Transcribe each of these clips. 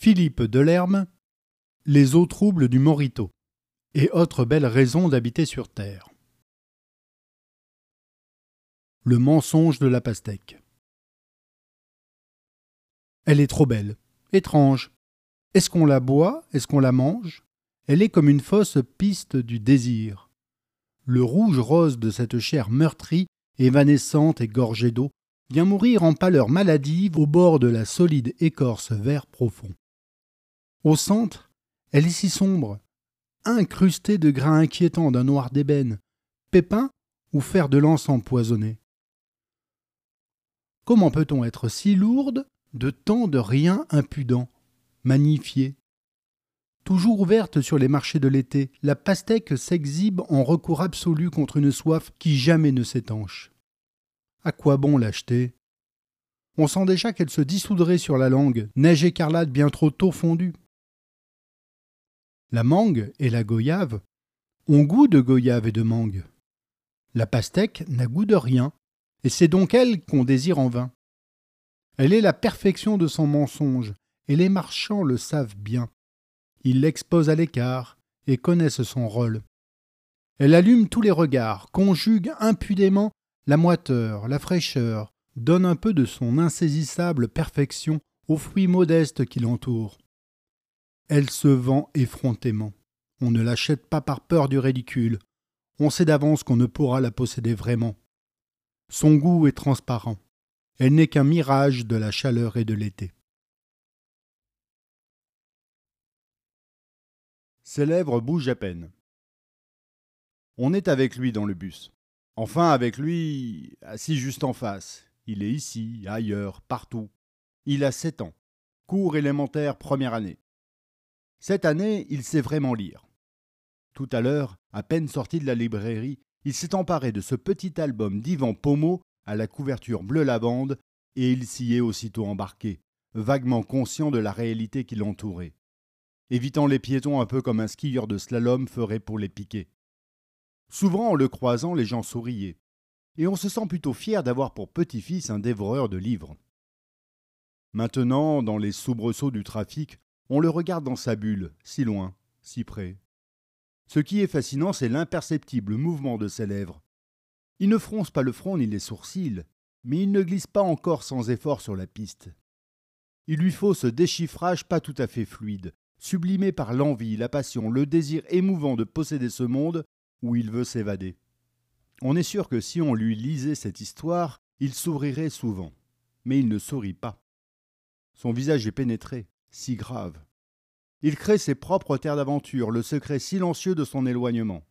Philippe Delerme, Les eaux troubles du Morito et autres belles raisons d'habiter sur Terre. Le mensonge de la pastèque. Elle est trop belle, étrange. Est-ce qu'on la boit? Est-ce qu'on la mange? Elle est comme une fausse piste du désir. Le rouge-rose de cette chair meurtrie, évanescente et gorgée d'eau, vient mourir en pâleur maladive au bord de la solide écorce vert profond. Au centre, elle est si sombre, incrustée de grains inquiétants d'un noir d'ébène, pépin ou fer de lance empoisonné. Comment peut-on être si lourde de tant de rien impudent, magnifié. Toujours ouverte sur les marchés de l'été, la pastèque s'exhibe en recours absolu contre une soif qui jamais ne s'étanche. À quoi bon l'acheter? On sent déjà qu'elle se dissoudrait sur la langue, neige écarlate bien trop tôt fondue. La mangue et la goyave ont goût de goyave et de mangue. La pastèque n'a goût de rien, et c'est donc elle qu'on désire en vain. Elle est la perfection de son mensonge, et les marchands le savent bien. Ils l'exposent à l'écart et connaissent son rôle. Elle allume tous les regards, conjugue impudemment la moiteur, la fraîcheur, donne un peu de son insaisissable perfection aux fruits modestes qui l'entourent. Elle se vend effrontément. On ne l'achète pas par peur du ridicule. On sait d'avance qu'on ne pourra la posséder vraiment. Son goût est transparent. Elle n'est qu'un mirage de la chaleur et de l'été. Ses lèvres bougent à peine. On est avec lui dans le bus. Enfin avec lui, assis juste en face. Il est ici, ailleurs, partout. Il a sept ans. Cours élémentaire première année. Cette année, il sait vraiment lire. Tout à l'heure, à peine sorti de la librairie, il s'est emparé de ce petit album d'Ivan Pomo à la couverture bleu lavande, et il s'y est aussitôt embarqué, vaguement conscient de la réalité qui l'entourait, évitant les piétons un peu comme un skieur de slalom ferait pour les piquer. Souvent en le croisant, les gens souriaient, et on se sent plutôt fier d'avoir pour petit-fils un dévoreur de livres. Maintenant, dans les soubresauts du trafic, on le regarde dans sa bulle, si loin, si près. Ce qui est fascinant, c'est l'imperceptible mouvement de ses lèvres, il ne fronce pas le front ni les sourcils, mais il ne glisse pas encore sans effort sur la piste. Il lui faut ce déchiffrage pas tout à fait fluide, sublimé par l'envie, la passion, le désir émouvant de posséder ce monde où il veut s'évader. On est sûr que si on lui lisait cette histoire, il sourirait souvent. Mais il ne sourit pas. Son visage est pénétré, si grave. Il crée ses propres terres d'aventure, le secret silencieux de son éloignement.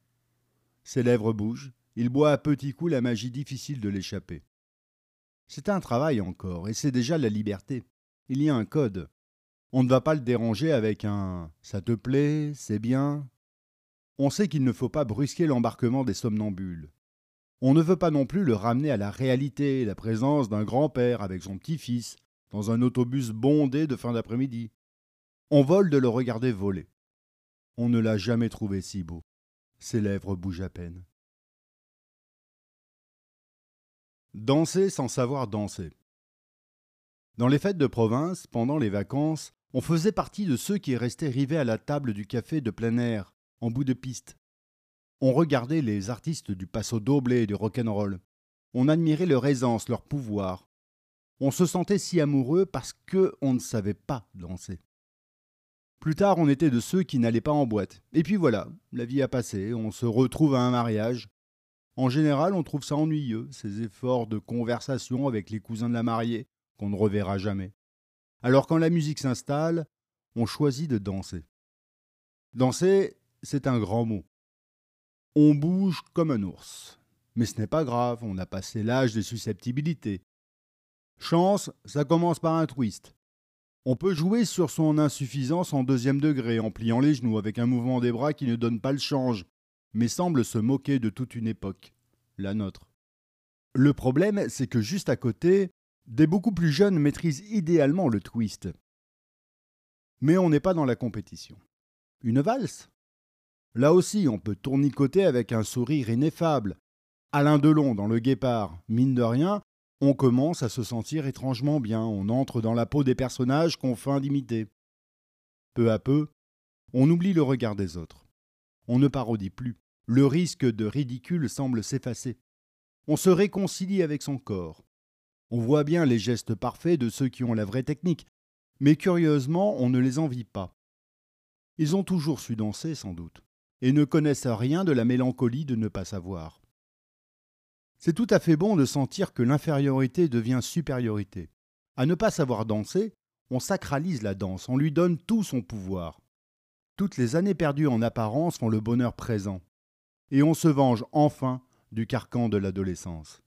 Ses lèvres bougent, il boit à petits coups la magie difficile de l'échapper. C'est un travail encore, et c'est déjà la liberté. Il y a un code. On ne va pas le déranger avec un ça te plaît, c'est bien. On sait qu'il ne faut pas brusquer l'embarquement des somnambules. On ne veut pas non plus le ramener à la réalité, la présence d'un grand-père avec son petit-fils, dans un autobus bondé de fin d'après-midi. On vole de le regarder voler. On ne l'a jamais trouvé si beau. Ses lèvres bougent à peine. Danser sans savoir danser. Dans les fêtes de province, pendant les vacances, on faisait partie de ceux qui restaient rivés à la table du café de plein air, en bout de piste. On regardait les artistes du passo doble et du rock'n'roll. On admirait leur aisance, leur pouvoir. On se sentait si amoureux parce que on ne savait pas danser. Plus tard, on était de ceux qui n'allaient pas en boîte. Et puis voilà, la vie a passé, on se retrouve à un mariage, en général, on trouve ça ennuyeux, ces efforts de conversation avec les cousins de la mariée, qu'on ne reverra jamais. Alors quand la musique s'installe, on choisit de danser. Danser, c'est un grand mot. On bouge comme un ours. Mais ce n'est pas grave, on a passé l'âge des susceptibilités. Chance, ça commence par un twist. On peut jouer sur son insuffisance en deuxième degré en pliant les genoux avec un mouvement des bras qui ne donne pas le change, mais semble se moquer de toute une époque, la nôtre. Le problème, c'est que juste à côté, des beaucoup plus jeunes maîtrisent idéalement le twist. Mais on n'est pas dans la compétition. Une valse? Là aussi, on peut tournicoter avec un sourire ineffable. Alain Delon dans Le Guépard, mine de rien, on commence à se sentir étrangement bien, on entre dans la peau des personnages qu'on feint d'imiter. Peu à peu, on oublie le regard des autres. On ne parodie plus. Le risque de ridicule semble s'effacer. On se réconcilie avec son corps. On voit bien les gestes parfaits de ceux qui ont la vraie technique, mais curieusement, on ne les envie pas. Ils ont toujours su danser, sans doute, et ne connaissent rien de la mélancolie de ne pas savoir. C'est tout à fait bon de sentir que l'infériorité devient supériorité. À ne pas savoir danser, on sacralise la danse, on lui donne tout son pouvoir. Toutes les années perdues en apparence font le bonheur présent. Et on se venge enfin du carcan de l'adolescence.